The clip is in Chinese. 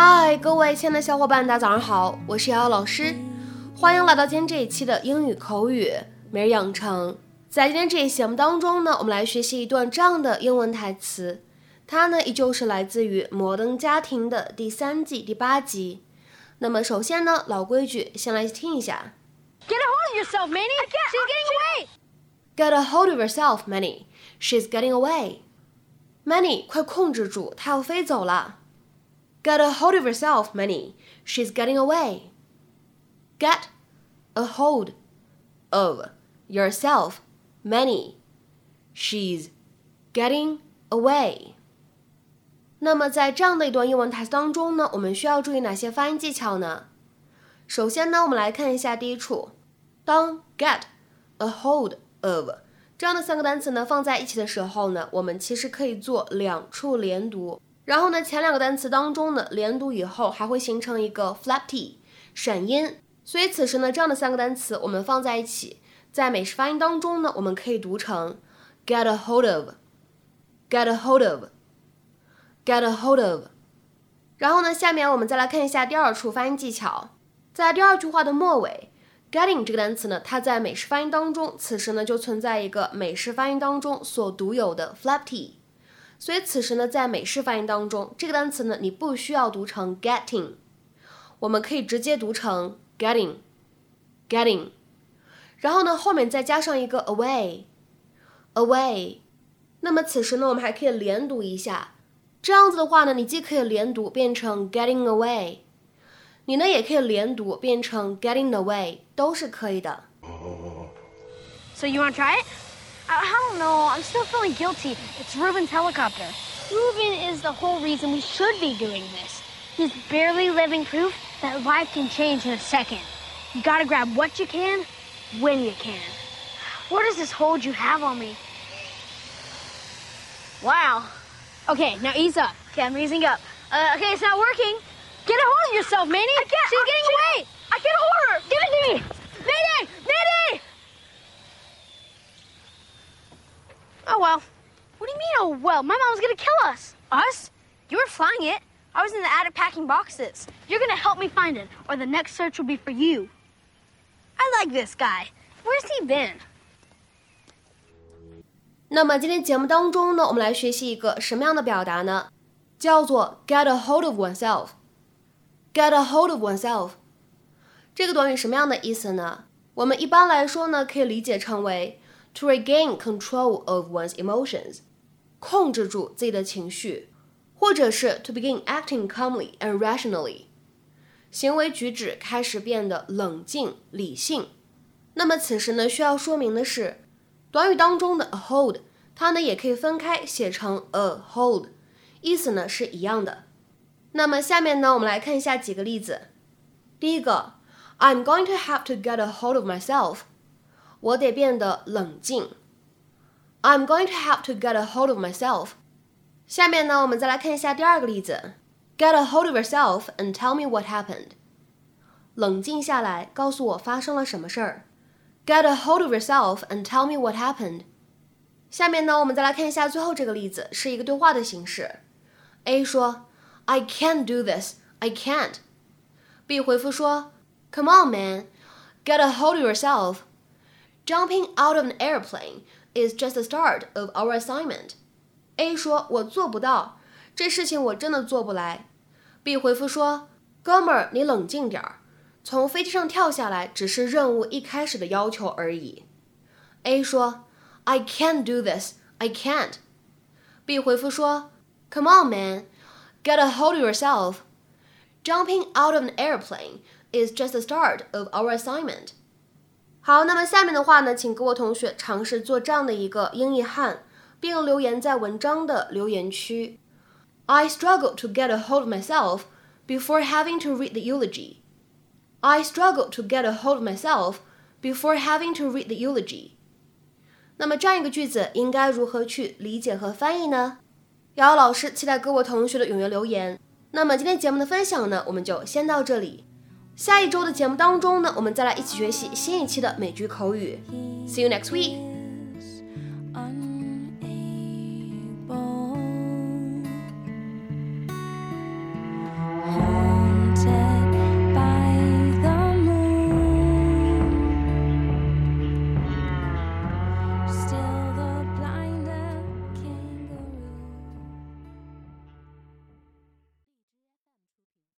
嗨，各位亲爱的小伙伴，大家早上好，我是瑶瑶老师，欢迎来到今天这一期的英语口语每日养成。在今天这一期节目当中呢，我们来学习一段这样的英文台词，它呢依旧是来自于《摩登家庭》的第三季第八集。那么首先呢，老规矩，先来听一下。Get a hold of yourself, Manny. She's getting away. Get a hold of yourself, Manny. She's getting away. Manny，快控制住，她要飞走了。Get a hold of yourself, Minnie. She's getting away. Get a hold of yourself, Minnie. She's getting away. 那么在这样的一段英文台词当中呢，我们需要注意哪些发音技巧呢？首先呢，我们来看一下第一处，当 get a hold of 这样的三个单词呢放在一起的时候呢，我们其实可以做两处连读。然后呢，前两个单词当中呢，连读以后还会形成一个 flap t，闪音。所以此时呢，这样的三个单词我们放在一起，在美式发音当中呢，我们可以读成 get a hold of，get a hold of，get a hold of。然后呢，下面我们再来看一下第二处发音技巧，在第二句话的末尾，getting 这个单词呢，它在美式发音当中，此时呢就存在一个美式发音当中所独有的 flap t。所以此时呢，在美式发音当中，这个单词呢，你不需要读成 getting，我们可以直接读成 getting，getting，然后呢，后面再加上一个 away，away。那么此时呢，我们还可以连读一下，这样子的话呢，你既可以连读变成 getting away，你呢也可以连读变成 getting away，都是可以的。So you want to try it? I, I don't know. I'm still feeling guilty. It's Ruben's helicopter. Ruben is the whole reason we should be doing this. He's barely living proof that life can change in a second. You gotta grab what you can, when you can. What is this hold you have on me? Wow. Okay, now ease up. Okay, I'm easing up. Uh, okay, it's not working. Get a hold of yourself, Manny. I can't. She's I'm getting away. I can't hold her. Give it to me. Oh well. My mom's gonna kill us. Us? You were flying it. I was in the attic packing boxes. You're gonna help me find it, or the next search will be for you. I like this guy. Where's he been? 那么今天节目当中呢，我们来学习一个什么样的表达呢？叫做 get a hold of oneself。get a hold of oneself 这个短语什么样的意思呢？我们一般来说呢，可以理解成为 to regain control of one's emotions。控制住自己的情绪，或者是 to begin acting calmly and rationally，行为举止开始变得冷静、理性。那么此时呢，需要说明的是，短语当中的 a hold，它呢也可以分开写成 a hold，意思呢是一样的。那么下面呢，我们来看一下几个例子。第一个，I'm going to have to get a hold of myself，我得变得冷静。I'm going to have to get a hold of myself. 下面呢，我们再来看一下第二个例子。Get a hold of yourself and tell me what happened. 冷静下来，告诉我发生了什么事儿。Get a hold of yourself and tell me what happened。下面呢，我们再来看一下最后这个例子，是一个对话的形式。A 说：“I can't do this. I can't。”B 回复说：“Come on, man. Get a hold of yourself. Jumping out of an airplane is just the start of our assignment. A 说：“我做不到，这事情我真的做不来。” B 说：“I can't do this, I can't。” B 回复说：“Come on, man, get a hold of yourself. Jumping out of an airplane is just the start of our assignment.” 好，那么下面的话呢，请各位同学尝试做这样的一个英译汉，并留言在文章的留言区。I struggled to get a hold of myself before having to read the eulogy. I struggled to get a hold of myself before having to read the eulogy. 那么这样一个句子应该如何去理解和翻译呢？瑶瑶老师期待各位同学的踊跃留言。那么今天节目的分享呢，我们就先到这里。下一周的节目当中呢，我们再来一起学习新一期的美剧口语。See you next week.